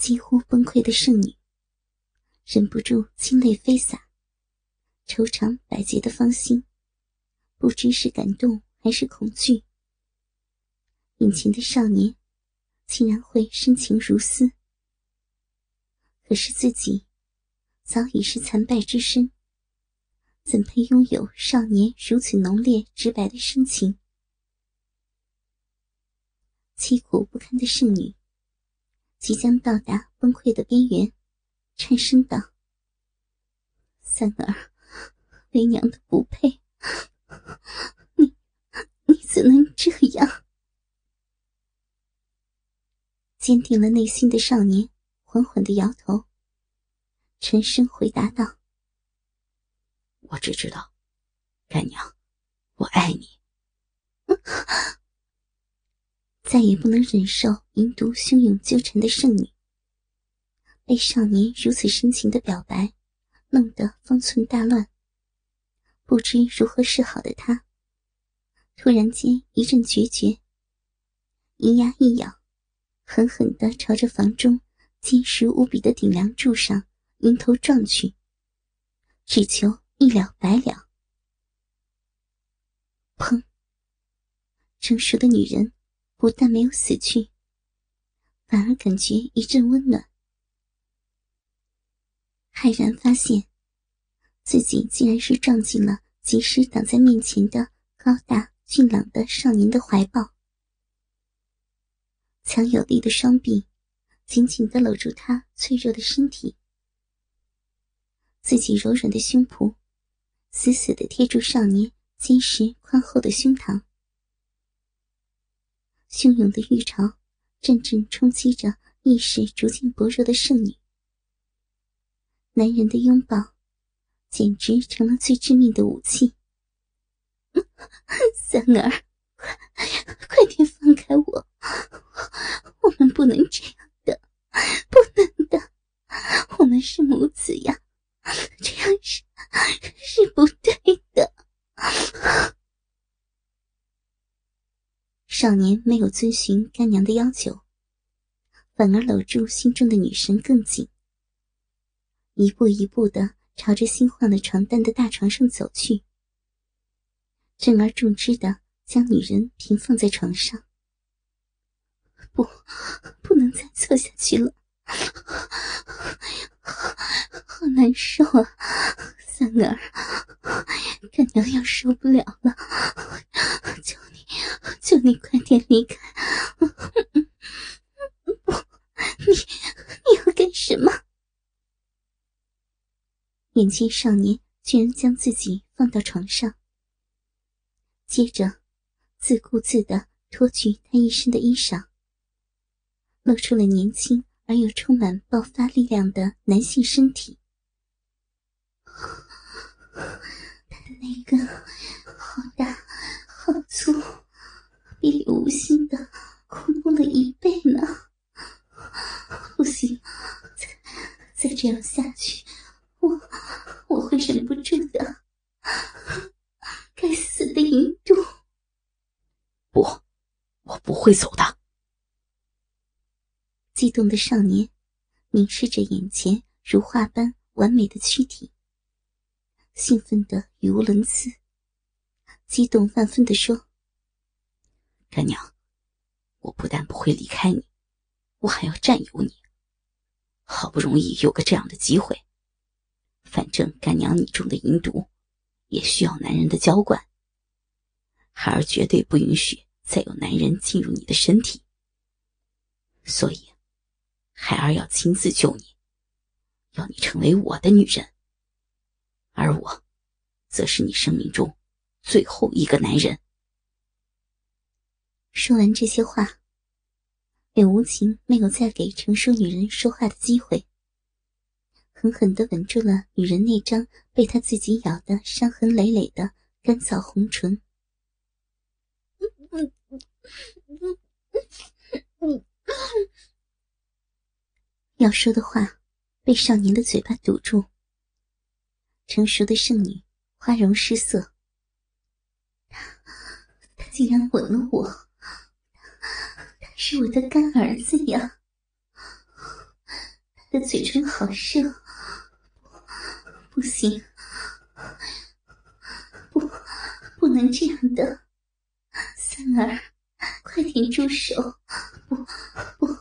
几乎崩溃的圣女，忍不住清泪飞洒，愁肠百结的芳心，不知是感动还是恐惧。眼前的少年，竟然会深情如斯。可是自己，早已是残败之身，怎配拥有少年如此浓烈直白的深情？凄苦不堪的圣女，即将到达崩溃的边缘，颤声道：“三儿，为娘的不配，你你怎能这样？”坚定了内心的少年缓缓的摇头，沉声回答道：“我只知道，干娘，我爱你。”再也不能忍受淫毒汹涌纠缠的圣女，被少年如此深情的表白弄得方寸大乱，不知如何是好的他，突然间一阵决绝，银牙一咬。狠狠地朝着房中坚实无比的顶梁柱上迎头撞去，只求一了百了。砰！成熟的女人不但没有死去，反而感觉一阵温暖，骇然发现自己竟然是撞进了及时挡在面前的高大俊朗的少年的怀抱。强有力的双臂紧紧的搂住他脆弱的身体，自己柔软的胸脯死死的贴住少年坚实宽厚的胸膛，汹涌的欲潮阵阵冲击着意识逐渐薄弱的圣女。男人的拥抱简直成了最致命的武器。三儿，快快点放开我！我们不能这样的，不能的，我们是母子呀，这样是是不对的。少年没有遵循干娘的要求，反而搂住心中的女神更紧，一步一步的朝着新换了床单的大床上走去，正而重之的将女人平放在床上。不，不能再坐下去了，好难受啊！三儿，干娘要受不了了，求你，求你快点离开！不，你你要干什么？眼见少年居然将自己放到床上，接着自顾自的脱去他一身的衣裳。露出了年轻而又充满爆发力量的男性身体，他的那根好大好粗，比无心的恐怖了一倍呢！不行，再再这样下去，我我会忍不住的！该死的淫毒！不，我不会走的。激动的少年凝视着眼前如画般完美的躯体，兴奋的语无伦次，激动万分的说：“干娘，我不但不会离开你，我还要占有你。好不容易有个这样的机会，反正干娘你中的淫毒，也需要男人的浇灌。孩儿绝对不允许再有男人进入你的身体，所以。”孩儿要亲自救你，要你成为我的女人，而我，则是你生命中最后一个男人。说完这些话，柳无情没有再给成熟女人说话的机会，狠狠的吻住了女人那张被他自己咬得伤痕累累的干燥红唇。要说的话，被少年的嘴巴堵住。成熟的圣女花容失色，他竟然吻了我，是我的干儿子呀！他的嘴唇好热，不行，不，不能这样的，三儿，快点住手！不，不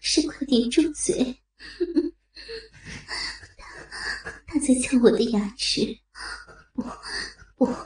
是快点住嘴！他他在撬我的牙齿，不，不，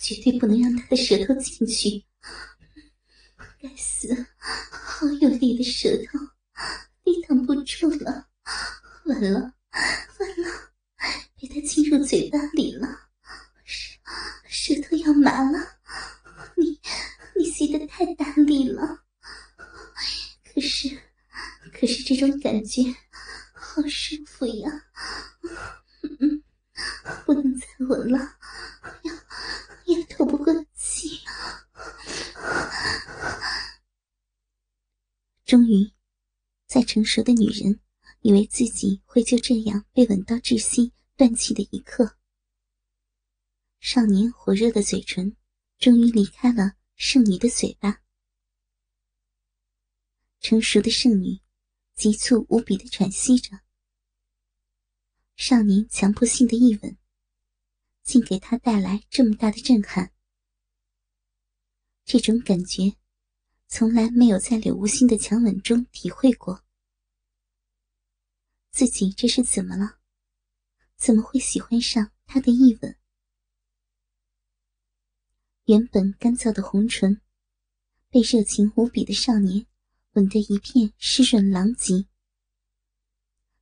绝对不能让他的舌头进去！该死，好有力的舌头！抵挡不住了，完了，完了，被他进入嘴巴里了，舌舌头要麻了。你你吸的太大力了，可是可是这种感觉好舒服呀，嗯，不能再吻了，要要透不过气。终于。再成熟的女人，以为自己会就这样被吻到窒息断气的一刻，少年火热的嘴唇终于离开了圣女的嘴巴。成熟的圣女急促无比的喘息着，少年强迫性的一吻，竟给她带来这么大的震撼。这种感觉。从来没有在柳无心的强吻中体会过，自己这是怎么了？怎么会喜欢上他的一吻？原本干燥的红唇，被热情无比的少年吻得一片湿润狼藉，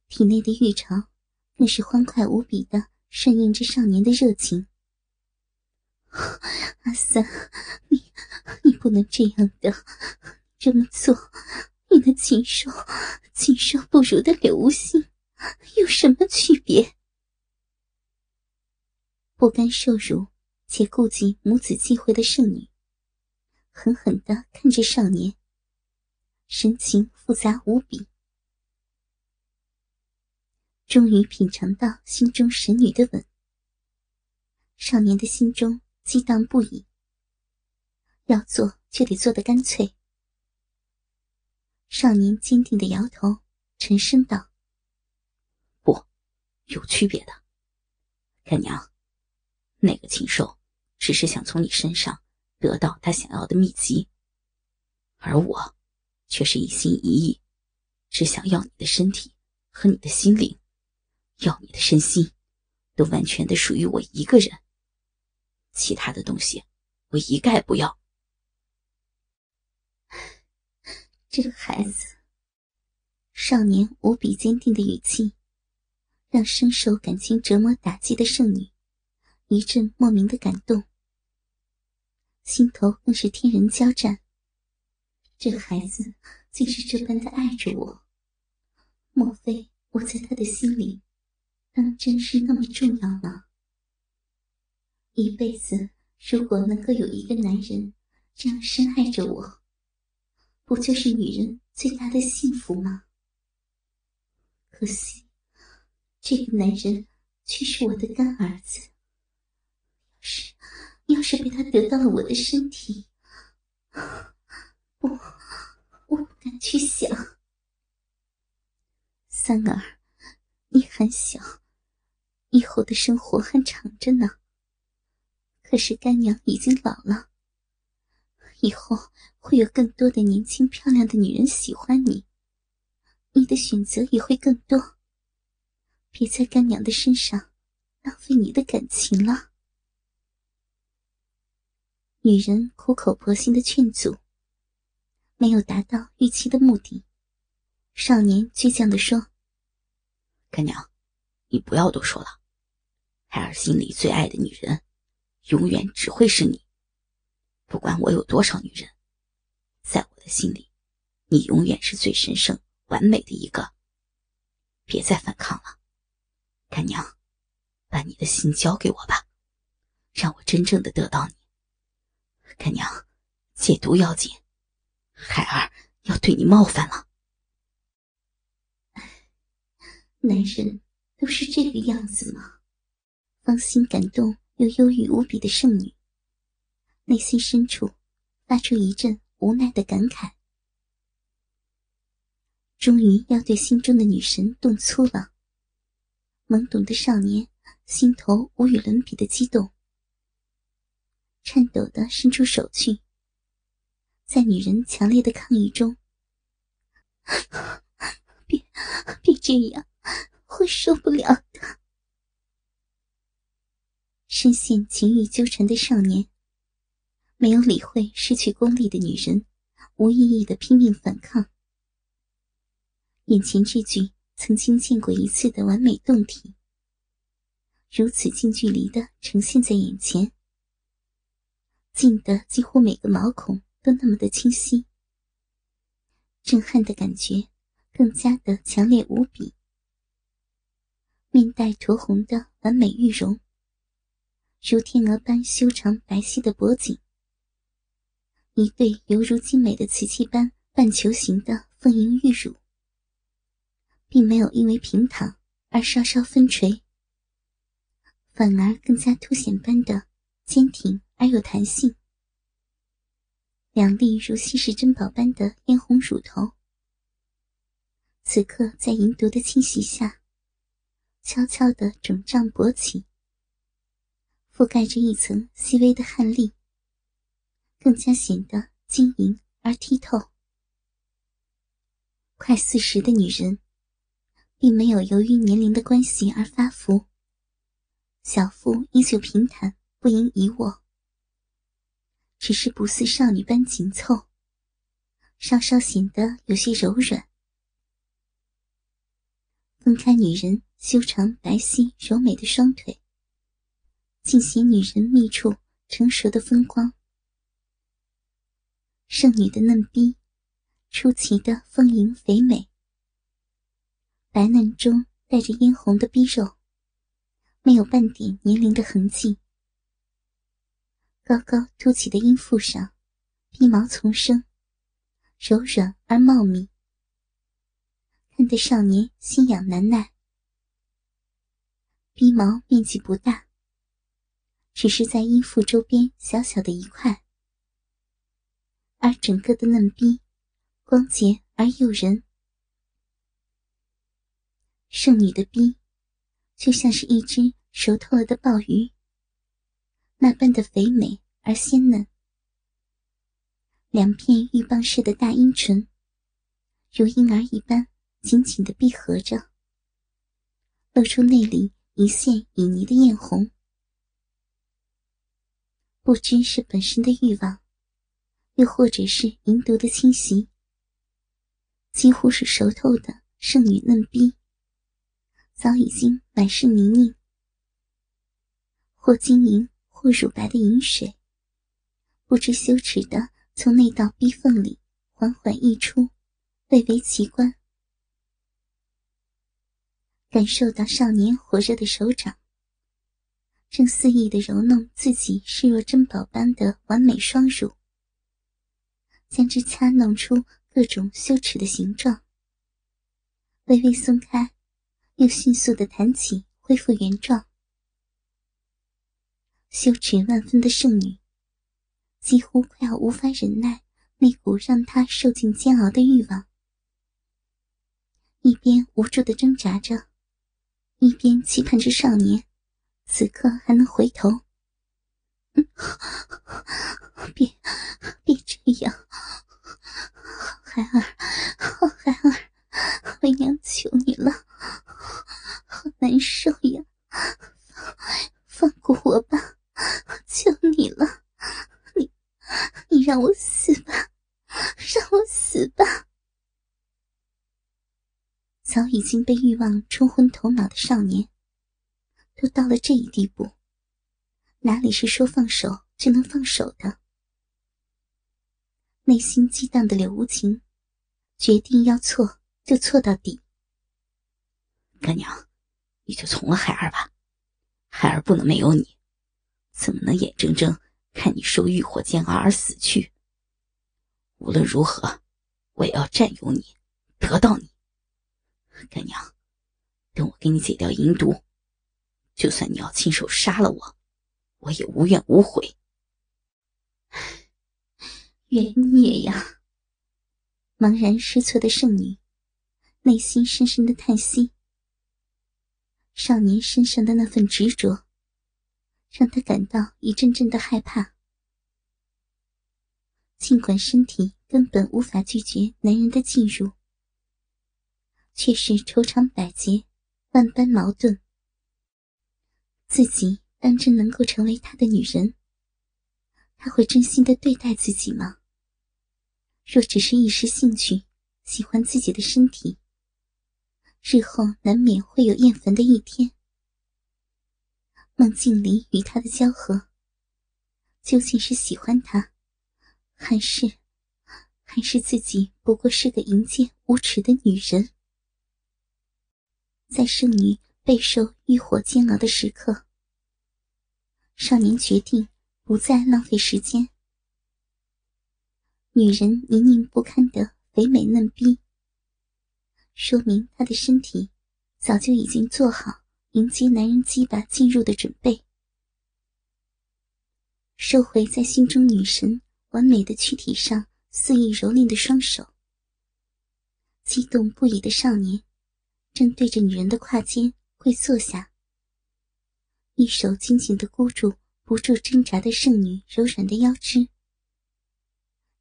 体内的欲潮更是欢快无比的顺应着少年的热情。阿三，你你不能这样的，这么做，你的禽兽，禽兽不如的柳无心，有什么区别？不甘受辱且顾及母子机会的圣女，狠狠的看着少年，神情复杂无比。终于品尝到心中神女的吻，少年的心中。激荡不已，要做就得做得干脆。少年坚定的摇头，沉声道：“不，有区别的。干娘，那个禽兽只是想从你身上得到他想要的秘籍，而我，却是一心一意，只想要你的身体和你的心灵，要你的身心，都完全的属于我一个人。”其他的东西，我一概不要。这个孩子，少年无比坚定的语气，让深受感情折磨打击的圣女一阵莫名的感动，心头更是天人交战。这孩子竟是这般的爱着我，莫非我在他的心里，当真是那么重要吗？一辈子，如果能够有一个男人这样深爱着我，不就是女人最大的幸福吗？可惜，这个男人却是我的干儿子。要是要是被他得到了我的身体，不，我不敢去想。三儿，你还小，以后的生活还长着呢。可是干娘已经老了，以后会有更多的年轻漂亮的女人喜欢你，你的选择也会更多。别在干娘的身上浪费你的感情了。女人苦口婆心的劝阻，没有达到预期的目的。少年倔强的说：“干娘，你不要多说了，孩儿心里最爱的女人。”永远只会是你，不管我有多少女人，在我的心里，你永远是最神圣、完美的一个。别再反抗了，干娘，把你的心交给我吧，让我真正的得到你。干娘，戒毒要紧，孩儿要对你冒犯了。男人都是这个样子吗？芳心感动。又忧郁无比的圣女，内心深处发出一阵无奈的感慨。终于要对心中的女神动粗了。懵懂的少年心头无与伦比的激动，颤抖的伸出手去，在女人强烈的抗议中，别别这样，会受不了的。深陷情欲纠缠的少年，没有理会失去功力的女人，无意义的拼命反抗。眼前这具曾经见过一次的完美胴体，如此近距离的呈现在眼前，近的几乎每个毛孔都那么的清晰，震撼的感觉更加的强烈无比。面带酡红的完美玉容。如天鹅般修长白皙的脖颈，一对犹如精美的瓷器般半球形的丰盈玉乳，并没有因为平躺而稍稍分垂，反而更加凸显般的坚挺而有弹性。两粒如稀世珍宝般的嫣红乳头，此刻在银毒的侵袭下，悄悄地肿胀勃起。覆盖着一层细微的汗粒，更加显得晶莹而剔透。快四十的女人，并没有由于年龄的关系而发福，小腹依旧平坦不盈一握，只是不似少女般紧凑，稍稍显得有些柔软。分开女人修长白皙柔美的双腿。尽显女人密处成熟的风光，圣女的嫩逼，出奇的丰盈肥美，白嫩中带着嫣红的逼肉，没有半点年龄的痕迹。高高凸起的阴腹上，逼毛丛生，柔软而茂密，看得少年心痒难耐。逼毛面积不大。只是在阴腹周边小小的一块，而整个的嫩逼，光洁而诱人。圣女的逼，就像是一只熟透了的鲍鱼，那般的肥美而鲜嫩。两片玉棒似的大阴唇，如婴儿一般紧紧的闭合着，露出内里一线旖旎的艳红。不知是本身的欲望，又或者是淫毒的侵袭，几乎是熟透的圣女嫩逼，早已经满是泥泞，或晶莹或乳白的饮水，不知羞耻的从那道逼缝里缓缓溢出，蔚为奇观。感受到少年火热的手掌。正肆意的揉弄自己视若珍宝般的完美双乳，将之掐弄出各种羞耻的形状。微微松开，又迅速的弹起，恢复原状。羞耻万分的圣女，几乎快要无法忍耐那股让她受尽煎熬的欲望，一边无助的挣扎着，一边期盼着少年。此刻还能回头？别别这样，好孩儿，好孩儿，为娘求你了，好难受呀！放过我吧，求你了，你你让我死吧，让我死吧！早已经被欲望冲昏头脑的少年。都到了这一地步，哪里是说放手就能放手的？内心激荡的柳无情，决定要错就错到底。干娘，你就从了孩儿吧，孩儿不能没有你，怎么能眼睁睁看你受欲火煎熬而死去？无论如何，我也要占有你，得到你。干娘，等我给你解掉淫毒。就算你要亲手杀了我，我也无怨无悔。原孽呀！茫然失措的圣女，内心深深的叹息。少年身上的那份执着，让他感到一阵阵的害怕。尽管身体根本无法拒绝男人的进入，却是愁肠百结，万般矛盾。自己当真能够成为他的女人？他会真心的对待自己吗？若只是一时兴趣，喜欢自己的身体，日后难免会有厌烦的一天。孟静离与他的交合，究竟是喜欢他，还是还是自己不过是个淫贱无耻的女人？在圣女备受欲火煎熬的时刻，少年决定。不再浪费时间。女人泥泞不堪的肥美嫩逼，说明她的身体早就已经做好迎接男人鸡巴进入的准备。收回在心中女神完美的躯体上肆意蹂躏的双手，激动不已的少年正对着女人的胯间跪坐下，一手紧紧的箍住。不住挣扎的圣女柔软的腰肢，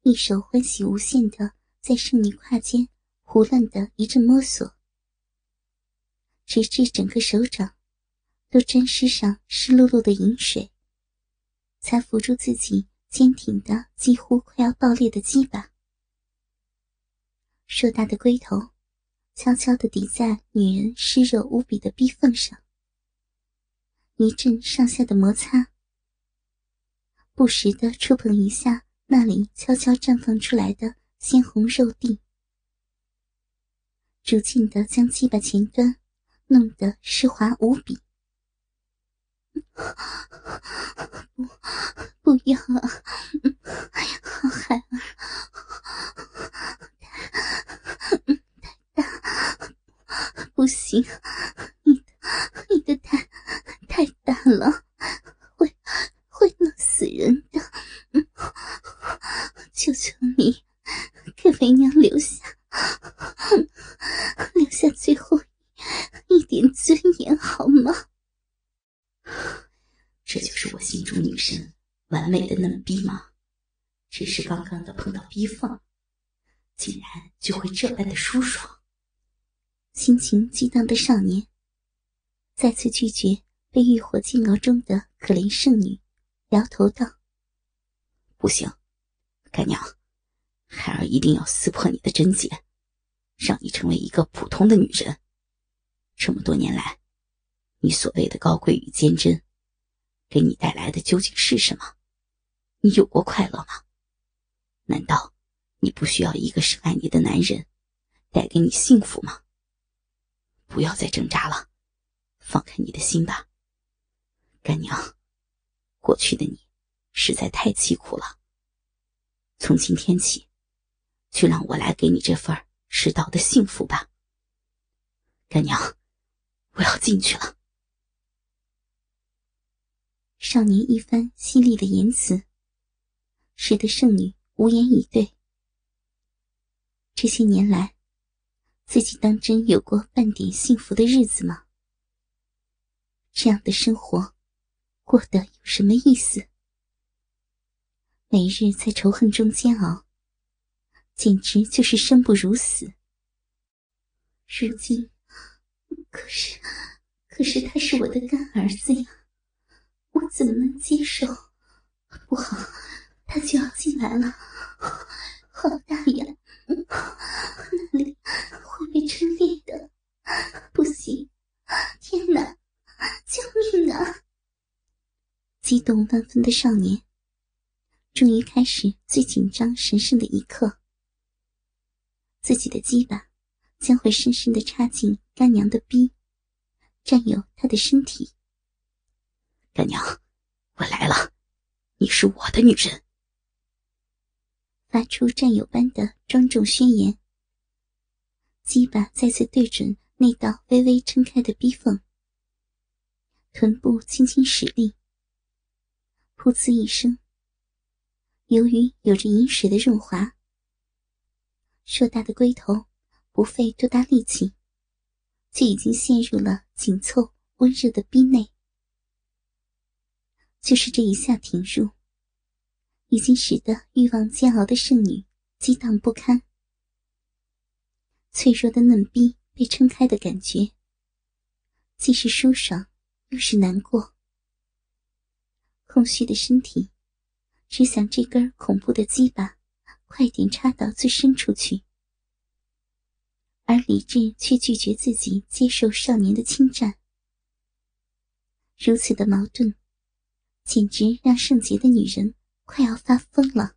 一手欢喜无限的在圣女胯间胡乱的一阵摸索，直至整个手掌都沾湿上湿漉漉的饮水，才扶住自己坚挺的几乎快要爆裂的鸡巴。硕大的龟头悄悄地抵在女人湿热无比的逼缝上，一阵上下的摩擦。不时的触碰一下那里悄悄绽放出来的鲜红肉蒂，逐渐的将鸡巴前端弄得湿滑无比。不，不要啊！孩儿，太大，不行，你的蛋太大了，会会弄死人的。求求，你给为娘留下，留下最后一点尊严，好吗？这就是我心中女神完。美的嫩逼吗？只是刚刚的碰到逼缝，竟然就会这般的舒爽。心情激荡的少年，再次拒绝被欲火煎熬中的可怜圣女，摇头道：“不行，干娘，孩儿一定要撕破你的贞洁，让你成为一个普通的女人。这么多年来，你所谓的高贵与坚贞，给你带来的究竟是什么？”你有过快乐吗？难道你不需要一个深爱你的男人带给你幸福吗？不要再挣扎了，放开你的心吧，干娘。过去的你实在太凄苦了。从今天起，就让我来给你这份迟到的幸福吧，干娘。我要进去了。少年一番犀利的言辞。使得圣女无言以对。这些年来，自己当真有过半点幸福的日子吗？这样的生活，过得有什么意思？每日在仇恨中煎熬，简直就是生不如死。如今，可是，可是他是我的干儿子呀，我怎么能接受？不好！他就要进来了，好大呀！那里会被撑裂的，不行！天哪，救命啊！激动万分的少年，终于开始最紧张神圣的一刻。自己的鸡巴将会深深的插进干娘的逼，占有她的身体。干娘，我来了，你是我的女人。发出战友般的庄重宣言，鸡巴再次对准那道微微撑开的逼缝，臀部轻轻使力，噗呲一声。由于有着饮水的润滑，硕大的龟头不费多大力气，就已经陷入了紧凑温热的逼内。就是这一下停入，已经使得欲望煎熬的圣女激荡不堪。脆弱的嫩逼被撑开的感觉，既是舒爽，又是难过。空虚的身体，只想这根恐怖的鸡巴快点插到最深处去，而理智却拒绝自己接受少年的侵占。如此的矛盾，简直让圣洁的女人快要发疯了。